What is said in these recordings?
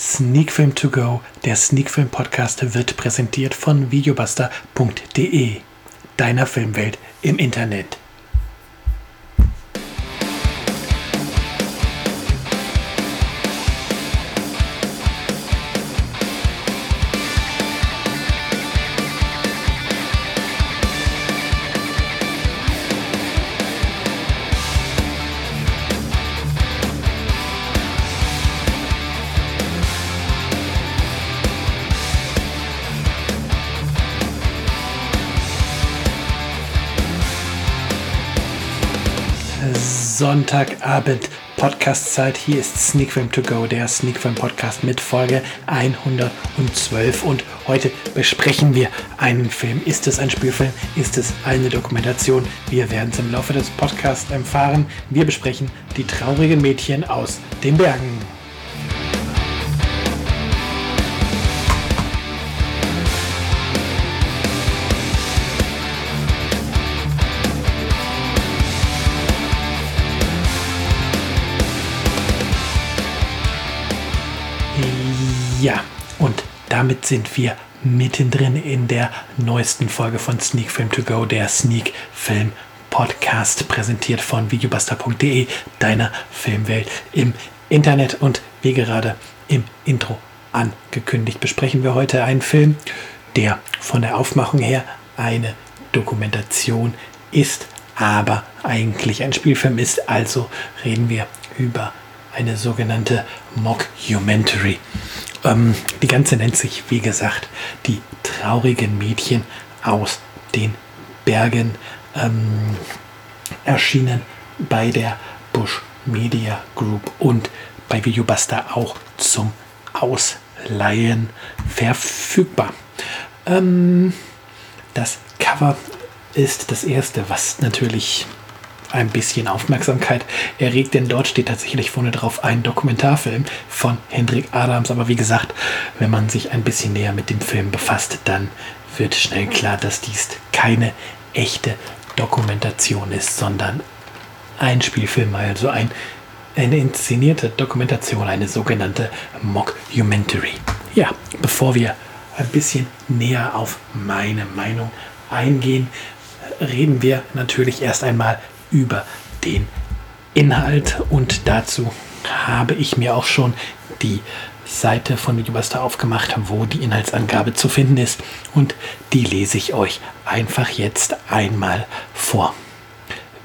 Sneak Film To Go, der Sneak Film Podcast, wird präsentiert von videobuster.de, deiner Filmwelt im Internet. Sonntagabend Podcastzeit. Hier ist Sneak Film To Go, der Sneak Film Podcast mit Folge 112. Und heute besprechen wir einen Film. Ist es ein Spielfilm? Ist es eine Dokumentation? Wir werden es im Laufe des Podcasts erfahren. Wir besprechen die traurigen Mädchen aus den Bergen. Ja, und damit sind wir mittendrin in der neuesten Folge von Sneak Film To Go, der Sneak Film Podcast, präsentiert von videobuster.de, deiner Filmwelt im Internet. Und wie gerade im Intro angekündigt, besprechen wir heute einen Film, der von der Aufmachung her eine Dokumentation ist, aber eigentlich ein Spielfilm ist. Also reden wir über eine sogenannte Mockumentary. Ähm, die ganze nennt sich, wie gesagt, die traurigen Mädchen aus den Bergen. Ähm, erschienen bei der Bush Media Group und bei Videobuster auch zum Ausleihen verfügbar. Ähm, das Cover ist das erste, was natürlich ein bisschen Aufmerksamkeit erregt, denn dort steht tatsächlich vorne drauf ein Dokumentarfilm von Hendrik Adams. Aber wie gesagt, wenn man sich ein bisschen näher mit dem Film befasst, dann wird schnell klar, dass dies keine echte Dokumentation ist, sondern ein Spielfilm, also ein, eine inszenierte Dokumentation, eine sogenannte Mockumentary. Ja, bevor wir ein bisschen näher auf meine Meinung eingehen, reden wir natürlich erst einmal über den Inhalt und dazu habe ich mir auch schon die Seite von Videobuster aufgemacht, wo die Inhaltsangabe zu finden ist und die lese ich euch einfach jetzt einmal vor.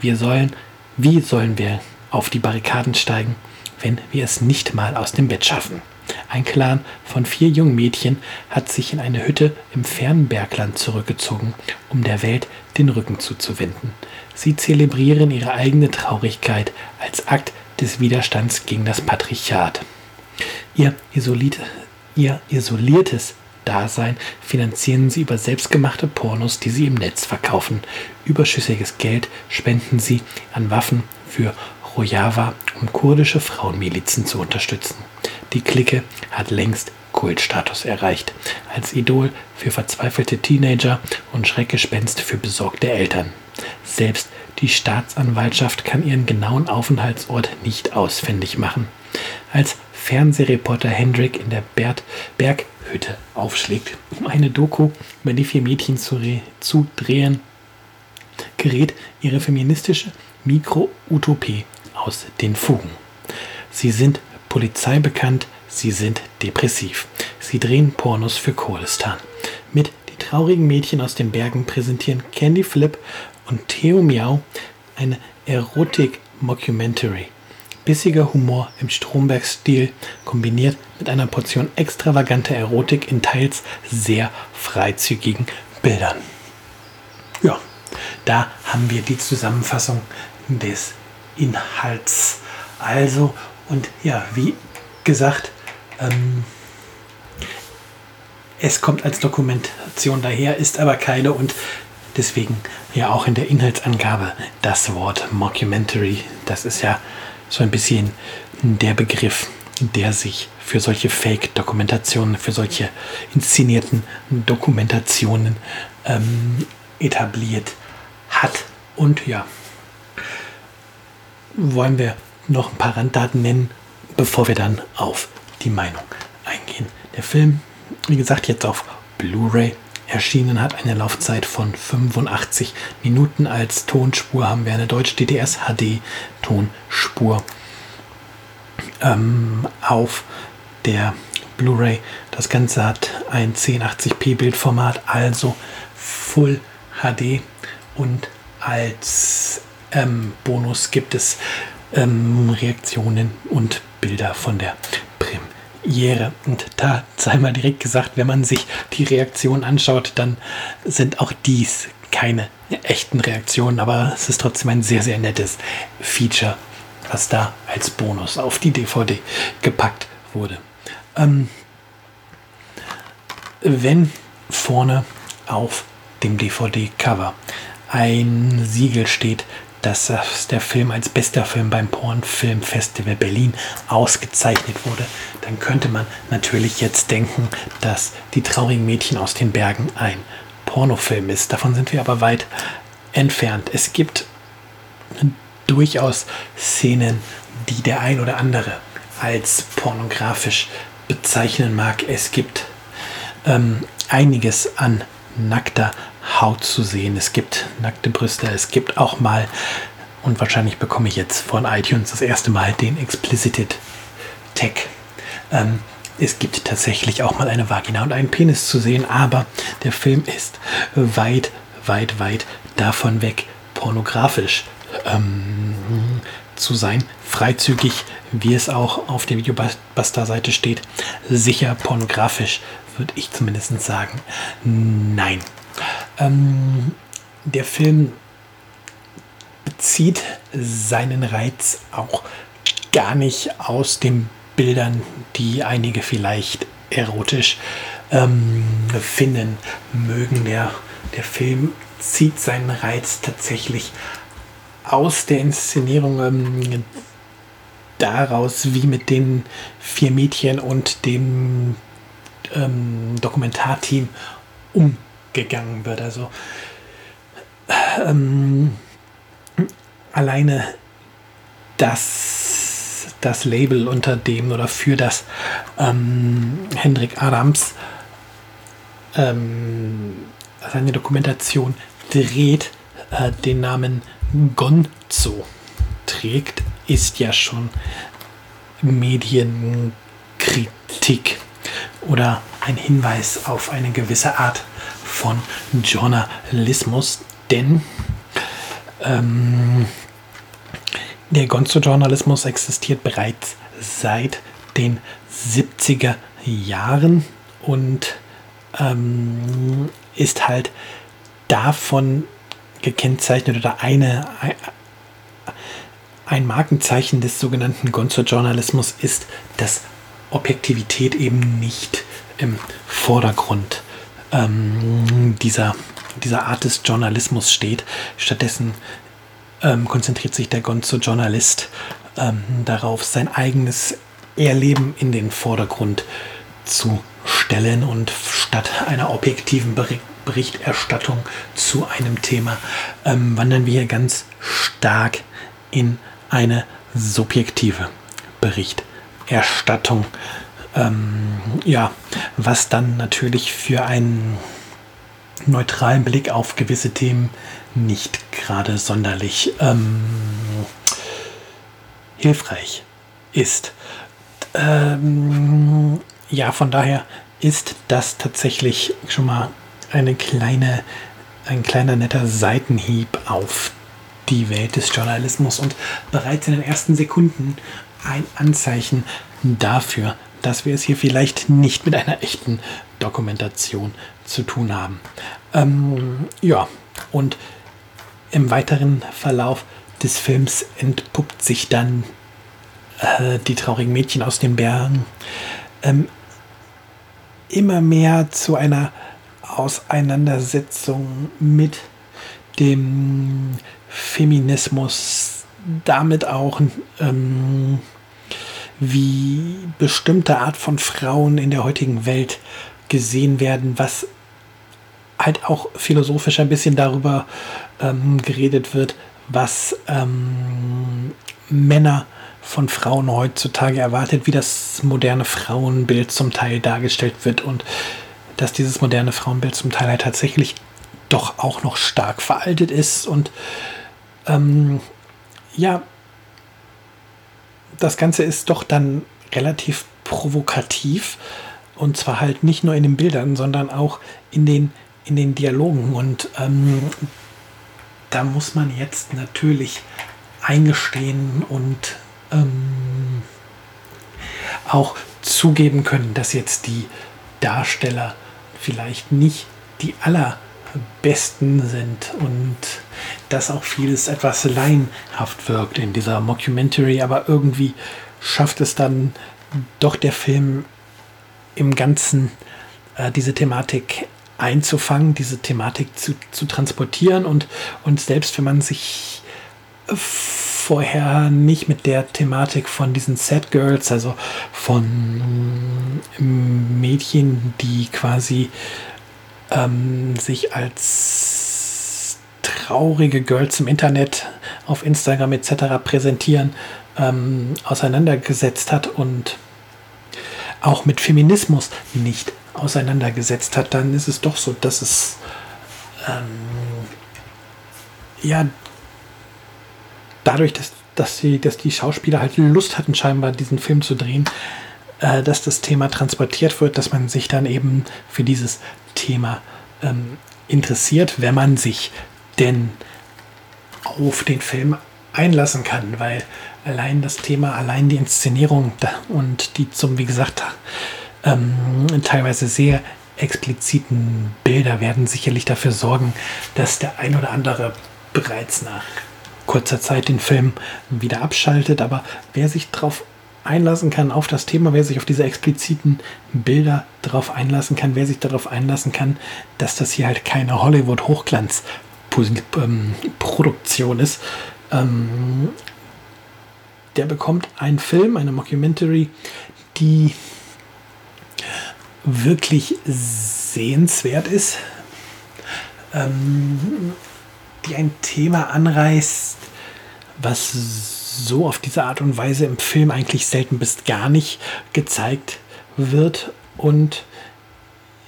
Wir sollen, wie sollen wir auf die Barrikaden steigen, wenn wir es nicht mal aus dem Bett schaffen? Ein Clan von vier jungen Mädchen hat sich in eine Hütte im fernen Bergland zurückgezogen, um der Welt den Rücken zuzuwenden. Sie zelebrieren ihre eigene Traurigkeit als Akt des Widerstands gegen das Patriarchat. Ihr, isoliert, ihr isoliertes Dasein finanzieren sie über selbstgemachte Pornos, die sie im Netz verkaufen. Überschüssiges Geld spenden sie an Waffen für Rojava, um kurdische Frauenmilizen zu unterstützen. Die Clique hat längst Kultstatus erreicht, als Idol für verzweifelte Teenager und Schreckgespenst für besorgte Eltern. Selbst die Staatsanwaltschaft kann ihren genauen Aufenthaltsort nicht ausfindig machen. Als Fernsehreporter Hendrik in der Bert Berghütte aufschlägt, um eine Doku über die vier Mädchen zu, zu drehen, gerät ihre feministische Mikro-Utopie aus den Fugen. Sie sind Polizei bekannt, sie sind depressiv. Sie drehen Pornos für Kurdistan. Mit Die traurigen Mädchen aus den Bergen präsentieren Candy Flip und Theo Miau eine Erotik-Mockumentary. Bissiger Humor im Stromberg-Stil kombiniert mit einer Portion extravaganter Erotik in teils sehr freizügigen Bildern. Ja, da haben wir die Zusammenfassung des Inhalts. Also, und ja, wie gesagt, ähm, es kommt als Dokumentation daher, ist aber keine und deswegen ja auch in der Inhaltsangabe das Wort Mockumentary. Das ist ja so ein bisschen der Begriff, der sich für solche Fake-Dokumentationen, für solche inszenierten Dokumentationen ähm, etabliert hat. Und ja, wollen wir noch ein paar Randdaten nennen, bevor wir dann auf die Meinung Der Film, wie gesagt, jetzt auf Blu-ray erschienen hat, eine Laufzeit von 85 Minuten. Als Tonspur haben wir eine Deutsch DTS HD Tonspur ähm, auf der Blu-ray. Das Ganze hat ein 1080p Bildformat, also Full HD und als ähm, Bonus gibt es ähm, Reaktionen und Bilder von der Premiere. Und da sei mal direkt gesagt, wenn man sich die Reaktionen anschaut, dann sind auch dies keine echten Reaktionen, aber es ist trotzdem ein sehr, sehr nettes Feature, was da als Bonus auf die DVD gepackt wurde. Ähm, wenn vorne auf dem DVD-Cover ein Siegel steht, dass der Film als bester Film beim Pornfilmfestival Berlin ausgezeichnet wurde, dann könnte man natürlich jetzt denken, dass die traurigen Mädchen aus den Bergen ein Pornofilm ist. Davon sind wir aber weit entfernt. Es gibt durchaus Szenen, die der ein oder andere als pornografisch bezeichnen mag. Es gibt ähm, einiges an nackter Haut zu sehen. Es gibt nackte Brüste. Es gibt auch mal, und wahrscheinlich bekomme ich jetzt von iTunes das erste Mal den Explicited Tag. Ähm, es gibt tatsächlich auch mal eine Vagina und einen Penis zu sehen, aber der Film ist weit, weit, weit davon weg, pornografisch ähm, zu sein. Freizügig, wie es auch auf der Videobuster-Seite steht. Sicher pornografisch, würde ich zumindest sagen. Nein. Ähm, der Film bezieht seinen Reiz auch gar nicht aus den Bildern, die einige vielleicht erotisch ähm, finden mögen. Der, der Film zieht seinen Reiz tatsächlich aus der Inszenierung ähm, daraus, wie mit den vier Mädchen und dem ähm, Dokumentarteam umgegangen wird. Also ähm, alleine das, das Label, unter dem oder für das ähm, Hendrik Adams ähm, seine Dokumentation dreht, äh, den Namen Gonzo trägt, ist ja schon Medienkritik oder ein Hinweis auf eine gewisse Art von Journalismus, denn ähm, der Gonzo-Journalismus existiert bereits seit den 70er Jahren und ähm, ist halt davon gekennzeichnet oder eine, ein Markenzeichen des sogenannten Gonzo-Journalismus ist, dass Objektivität eben nicht im Vordergrund ähm, dieser, dieser Art des Journalismus steht. Stattdessen ähm, konzentriert sich der Gonzo-Journalist ähm, darauf, sein eigenes Erleben in den Vordergrund zu stellen und statt einer objektiven Berichterstattung zu einem Thema ähm, wandern wir hier ganz stark in eine subjektive Berichterstattung. Ähm, ja, was dann natürlich für einen neutralen Blick auf gewisse Themen nicht gerade sonderlich ähm, hilfreich ist. Ähm, ja, von daher ist das tatsächlich schon mal eine kleine, ein kleiner netter Seitenhieb auf die Welt des Journalismus und bereits in den ersten Sekunden ein Anzeichen dafür, dass wir es hier vielleicht nicht mit einer echten Dokumentation zu tun haben. Ähm, ja, und im weiteren Verlauf des Films entpuppt sich dann äh, die traurigen Mädchen aus den Bergen ähm, immer mehr zu einer Auseinandersetzung mit dem Feminismus, damit auch ähm, wie bestimmte Art von Frauen in der heutigen Welt gesehen werden, was halt auch philosophisch ein bisschen darüber ähm, geredet wird, was ähm, Männer von Frauen heutzutage erwartet, wie das moderne Frauenbild zum Teil dargestellt wird und dass dieses moderne Frauenbild zum Teil halt tatsächlich doch auch noch stark veraltet ist und ähm, ja, das Ganze ist doch dann relativ provokativ. Und zwar halt nicht nur in den Bildern, sondern auch in den, in den Dialogen. Und ähm, da muss man jetzt natürlich eingestehen und ähm, auch zugeben können, dass jetzt die Darsteller vielleicht nicht die allerbesten sind und dass auch vieles etwas laienhaft wirkt in dieser Mockumentary, aber irgendwie schafft es dann doch der Film im Ganzen äh, diese Thematik einzufangen, diese Thematik zu, zu transportieren und, und selbst wenn man sich vorher nicht mit der Thematik von diesen Sad Girls, also von Mädchen, die quasi ähm, sich als traurige Girls im Internet auf Instagram etc. präsentieren, ähm, auseinandergesetzt hat und auch mit Feminismus nicht auseinandergesetzt hat, dann ist es doch so, dass es ähm, ja dadurch, dass, dass, die, dass die Schauspieler halt Lust hatten, scheinbar diesen Film zu drehen, äh, dass das Thema transportiert wird, dass man sich dann eben für dieses Thema ähm, interessiert, wenn man sich denn auf den Film einlassen kann, weil allein das Thema, allein die Inszenierung und die zum, wie gesagt, ähm, teilweise sehr expliziten Bilder werden sicherlich dafür sorgen, dass der ein oder andere bereits nach kurzer Zeit den Film wieder abschaltet. Aber wer sich darauf einlassen kann, auf das Thema, wer sich auf diese expliziten Bilder darauf einlassen kann, wer sich darauf einlassen kann, dass das hier halt keine Hollywood-Hochglanz-Produktion ist, ähm, der bekommt einen Film, eine Mockumentary, die wirklich sehenswert ist, ähm, die ein Thema anreißt, was so auf diese Art und Weise im Film eigentlich selten bis gar nicht gezeigt wird. Und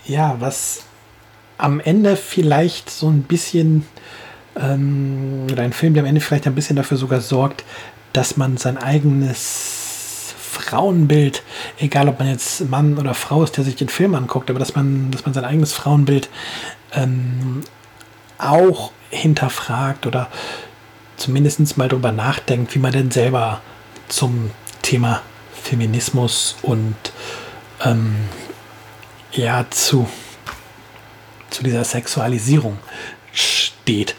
ja, was am Ende vielleicht so ein bisschen ähm, oder ein Film, der am Ende vielleicht ein bisschen dafür sogar sorgt, dass man sein eigenes Frauenbild, egal ob man jetzt Mann oder Frau ist, der sich den Film anguckt, aber dass man, dass man sein eigenes Frauenbild ähm, auch hinterfragt oder zumindest mal darüber nachdenkt, wie man denn selber zum Thema Feminismus und ähm, ja zu, zu dieser Sexualisierung steht.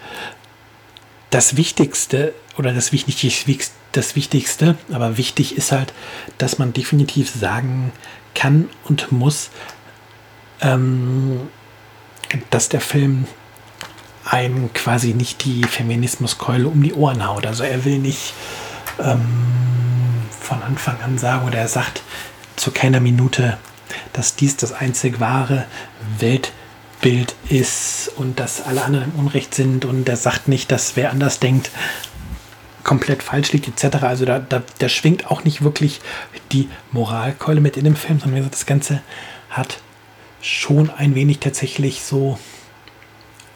Das Wichtigste oder das, wichtig, das Wichtigste, aber wichtig ist halt, dass man definitiv sagen kann und muss, ähm, dass der Film einem quasi nicht die Feminismuskeule um die Ohren haut. Also er will nicht ähm, von Anfang an sagen oder er sagt zu keiner Minute, dass dies das einzig wahre Weltbild ist und dass alle anderen im Unrecht sind und er sagt nicht, dass wer anders denkt, komplett falsch liegt etc. Also da, da, da schwingt auch nicht wirklich die Moralkeule mit in dem Film, sondern das Ganze hat schon ein wenig tatsächlich so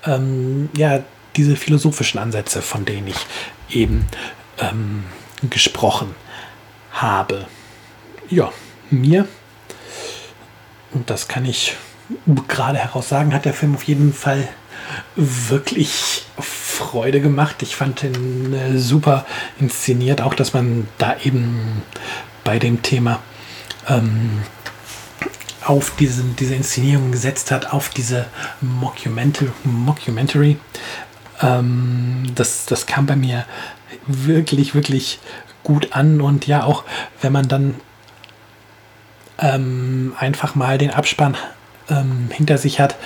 ähm, ja, diese philosophischen Ansätze, von denen ich eben ähm, gesprochen habe. Ja, mir, und das kann ich gerade heraus sagen, hat der Film auf jeden Fall wirklich Freude gemacht. Ich fand ihn äh, super inszeniert, auch dass man da eben bei dem Thema ähm, auf diesen, diese Inszenierung gesetzt hat, auf diese Mockumentary. Mockumentary. Ähm, das, das kam bei mir wirklich, wirklich gut an. Und ja, auch wenn man dann ähm, einfach mal den Abspann ähm, hinter sich hat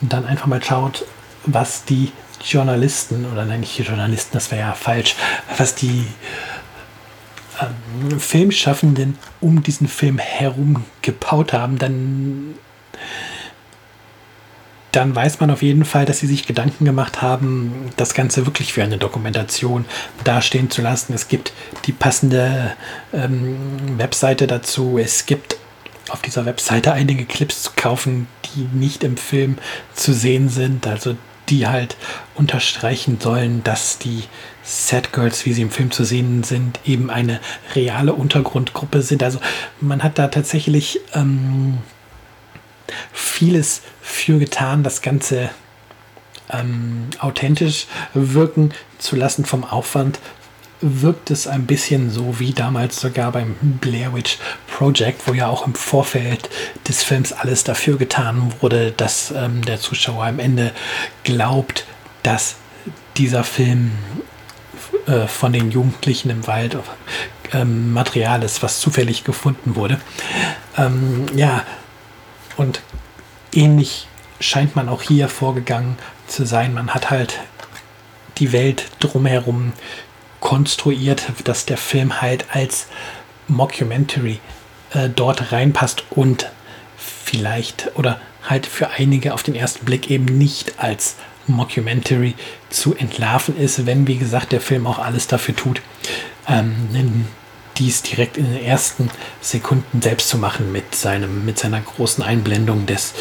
und dann einfach mal schaut, was die Journalisten, oder nein, nicht die Journalisten, das wäre ja falsch, was die ähm, Filmschaffenden um diesen Film herum gebaut haben, dann, dann weiß man auf jeden Fall, dass sie sich Gedanken gemacht haben, das Ganze wirklich für eine Dokumentation dastehen zu lassen. Es gibt die passende ähm, Webseite dazu. Es gibt auf dieser Webseite einige Clips zu kaufen, die nicht im Film zu sehen sind. Also die halt unterstreichen sollen, dass die Sad Girls, wie sie im Film zu sehen sind, eben eine reale Untergrundgruppe sind. Also man hat da tatsächlich ähm, vieles für getan, das Ganze ähm, authentisch wirken zu lassen vom Aufwand wirkt es ein bisschen so wie damals sogar beim Blair Witch Project, wo ja auch im Vorfeld des Films alles dafür getan wurde, dass ähm, der Zuschauer am Ende glaubt, dass dieser Film äh, von den Jugendlichen im Wald ähm, Material ist, was zufällig gefunden wurde. Ähm, ja, und ähnlich scheint man auch hier vorgegangen zu sein. Man hat halt die Welt drumherum konstruiert, dass der Film halt als Mockumentary äh, dort reinpasst und vielleicht oder halt für einige auf den ersten Blick eben nicht als Mockumentary zu entlarven ist, wenn wie gesagt der Film auch alles dafür tut, ähm, dies direkt in den ersten Sekunden selbst zu machen mit seinem mit seiner großen Einblendung des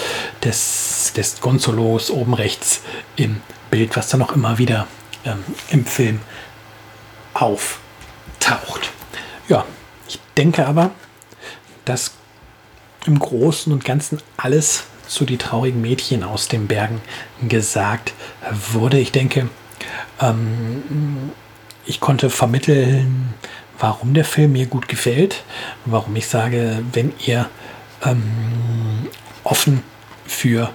des des Gonzolos oben rechts im Bild, was dann auch immer wieder ähm, im Film auftaucht. Ja, ich denke aber, dass im Großen und Ganzen alles zu die traurigen Mädchen aus den Bergen gesagt wurde. Ich denke, ähm, ich konnte vermitteln, warum der Film mir gut gefällt, warum ich sage, wenn ihr ähm, offen für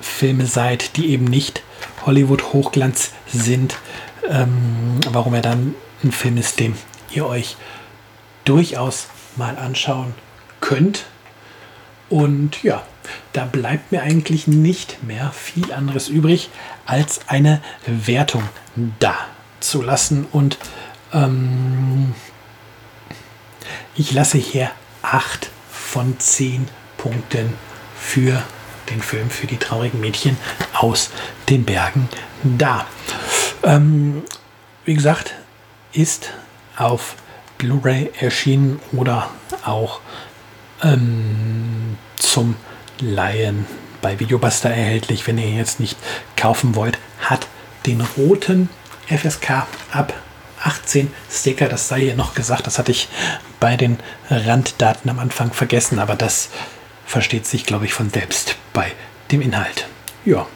Filme seid, die eben nicht Hollywood Hochglanz sind, ähm, warum er dann ein Film ist, den ihr euch durchaus mal anschauen könnt. Und ja, da bleibt mir eigentlich nicht mehr viel anderes übrig, als eine Wertung da zu lassen. Und ähm, ich lasse hier 8 von 10 Punkten für den Film für die traurigen Mädchen aus den Bergen da. Ähm, wie gesagt, ist auf Blu-ray erschienen oder auch ähm, zum Laien bei Videobuster erhältlich, wenn ihr jetzt nicht kaufen wollt, hat den roten FSK ab 18 Sticker. Das sei hier noch gesagt, das hatte ich bei den Randdaten am Anfang vergessen, aber das versteht sich, glaube ich, von selbst bei dem Inhalt. Ja,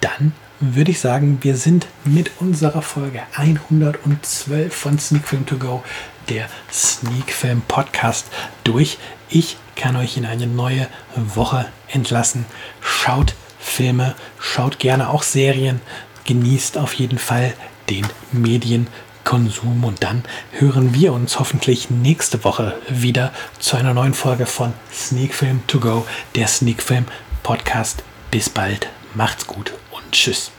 dann würde ich sagen, wir sind mit unserer Folge 112 von Sneak Film To Go, der Sneak Film Podcast, durch. Ich kann euch in eine neue Woche entlassen. Schaut Filme, schaut gerne auch Serien, genießt auf jeden Fall den Medienkonsum und dann hören wir uns hoffentlich nächste Woche wieder zu einer neuen Folge von Sneak Film To Go, der Sneak Film Podcast. Bis bald, macht's gut tschüss.